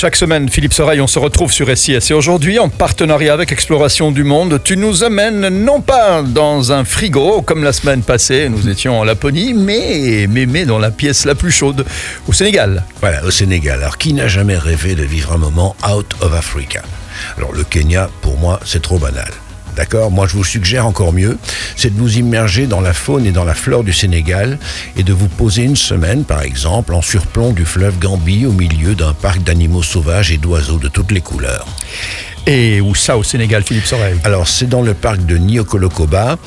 Chaque semaine, Philippe Soreille, on se retrouve sur SIS et aujourd'hui, en partenariat avec Exploration du Monde, tu nous amènes non pas dans un frigo comme la semaine passée, nous étions en Laponie, mais, mais, dans la pièce la plus chaude, au Sénégal. Voilà, au Sénégal. Alors, qui n'a jamais rêvé de vivre un moment out of Africa? Alors, le Kenya, pour moi, c'est trop banal. D'accord Moi, je vous suggère encore mieux, c'est de vous immerger dans la faune et dans la flore du Sénégal et de vous poser une semaine, par exemple, en surplomb du fleuve Gambie au milieu d'un parc d'animaux sauvages et d'oiseaux de toutes les couleurs. Et où ça au Sénégal, Philippe Soreille Alors, c'est dans le parc de Niokolokoba,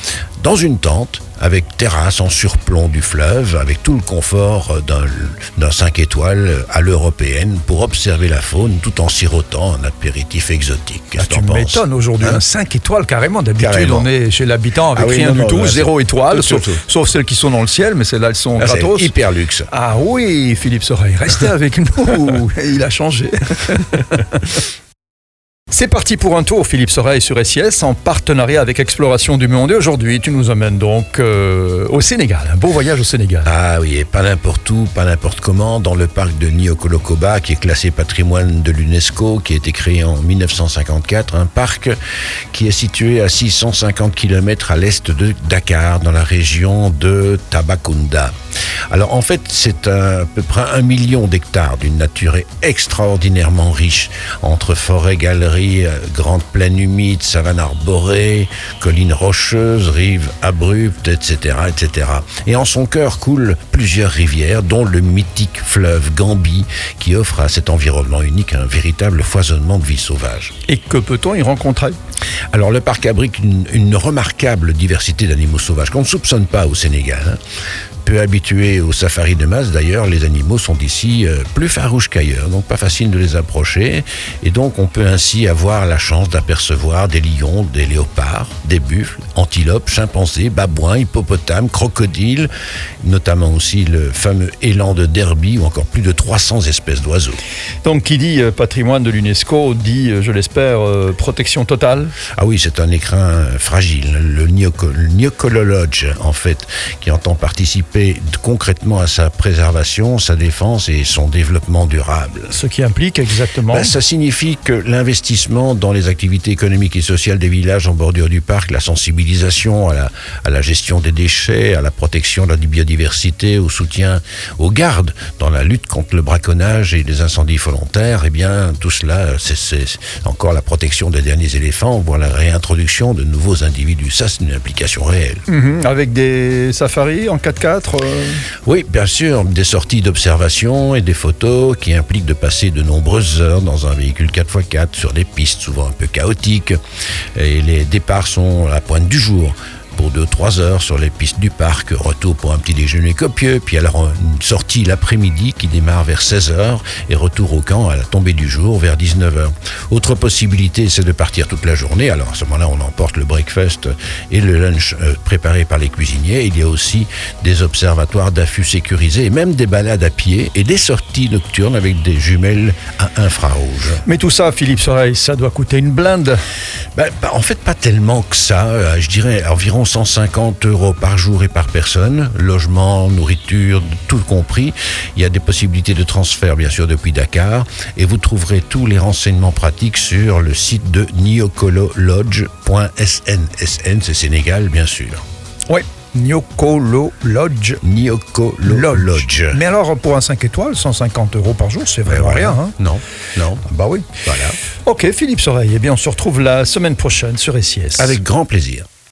dans une tente, avec terrasse en surplomb du fleuve, avec tout le confort d'un 5 étoiles à l'européenne pour observer la faune tout en sirotant un apéritif exotique. Ah, tu m'étonnes aujourd'hui, hein un 5 étoiles carrément. D'habitude, on est chez l'habitant avec ah rien du tout, zéro étoile, sauf, celles qui sont dans le ciel, mais celles-là, elles sont ah, gratos. Hyper luxe. Ah oui, Philippe Soreille, restez avec nous. Il a changé. C'est parti pour un tour, Philippe Soreille sur SIS, en partenariat avec Exploration du Monde. Et aujourd'hui, tu nous amènes donc euh, au Sénégal, un beau voyage au Sénégal. Ah oui, et pas n'importe où, pas n'importe comment, dans le parc de Niokolokoba, qui est classé patrimoine de l'UNESCO, qui a été créé en 1954, un parc qui est situé à 650 km à l'est de Dakar, dans la région de Tabakunda. Alors en fait, c'est à peu près un million d'hectares d'une nature extraordinairement riche, entre forêts, galeries, euh, grande plaine humide, savane arborée, collines rocheuses, rives abruptes, etc., etc. Et en son cœur coulent plusieurs rivières, dont le mythique fleuve Gambie, qui offre à cet environnement unique un véritable foisonnement de vie sauvage. Et que peut-on y rencontrer? Alors le parc abrite une, remarquable diversité d'animaux sauvages qu'on ne soupçonne pas au Sénégal. Peu habitués au safari de masse, d'ailleurs, les animaux sont ici euh, plus farouches qu'ailleurs, donc pas facile de les approcher. Et donc, on peut ainsi avoir la chance d'apercevoir des lions, des léopards, des buffles, antilopes, chimpanzés, babouins, hippopotames, crocodiles, notamment aussi le fameux élan de Derby ou encore plus de 300 espèces d'oiseaux. Donc, qui dit euh, patrimoine de l'UNESCO dit, euh, je l'espère, protection totale Ah oui, c'est un écrin fragile. Le Lodge, en fait, qui entend participer concrètement à sa préservation, sa défense et son développement durable. Ce qui implique exactement ben, Ça signifie que l'investissement dans les activités économiques et sociales des villages en bordure du parc, la sensibilisation à la, à la gestion des déchets, à la protection de la biodiversité, au soutien aux gardes dans la lutte contre le braconnage et les incendies volontaires, eh bien tout cela, c'est encore la protection des derniers éléphants, voire la réintroduction de nouveaux individus. Ça, c'est une implication réelle. Mhm. avec des safaris en 4x4 euh, oui, bien sûr, des sorties d'observation et des photos qui impliquent de passer de nombreuses heures dans un véhicule 4x4 sur des pistes souvent un peu chaotiques. Et les départs sont à la pointe du jour pour 2-3 heures sur les pistes du parc, retour pour un petit déjeuner copieux, puis alors une sortie l'après-midi qui démarre vers 16 heures et retour au camp à la tombée du jour vers 19 heures. Autre possibilité, c'est de partir toute la journée. Alors à ce moment-là, on emporte le breakfast et le lunch euh, préparé par les cuisiniers. Il y a aussi des observatoires d'affût sécurisés et même des balades à pied et des sorties nocturnes avec des jumelles à infrarouge. Mais tout ça, Philippe Soreille, ça doit coûter une blinde ben, ben, En fait, pas tellement que ça. Euh, je dirais environ 150 euros par jour et par personne, logement, nourriture, tout compris. Il y a des possibilités de transfert, bien sûr, depuis Dakar. Et vous trouverez tous les renseignements pratiques sur le site de niokololodge.sn. SN, c'est Sénégal, bien sûr. Oui. Nyokolo Lodge. Nyokolo Lodge. Mais alors, pour un 5 étoiles, 150 euros par jour, c'est vraiment rien. Hein non, non. bah oui. Voilà. Ok, Philippe Soreille, eh bien, on se retrouve la semaine prochaine sur SIS. Avec grand plaisir.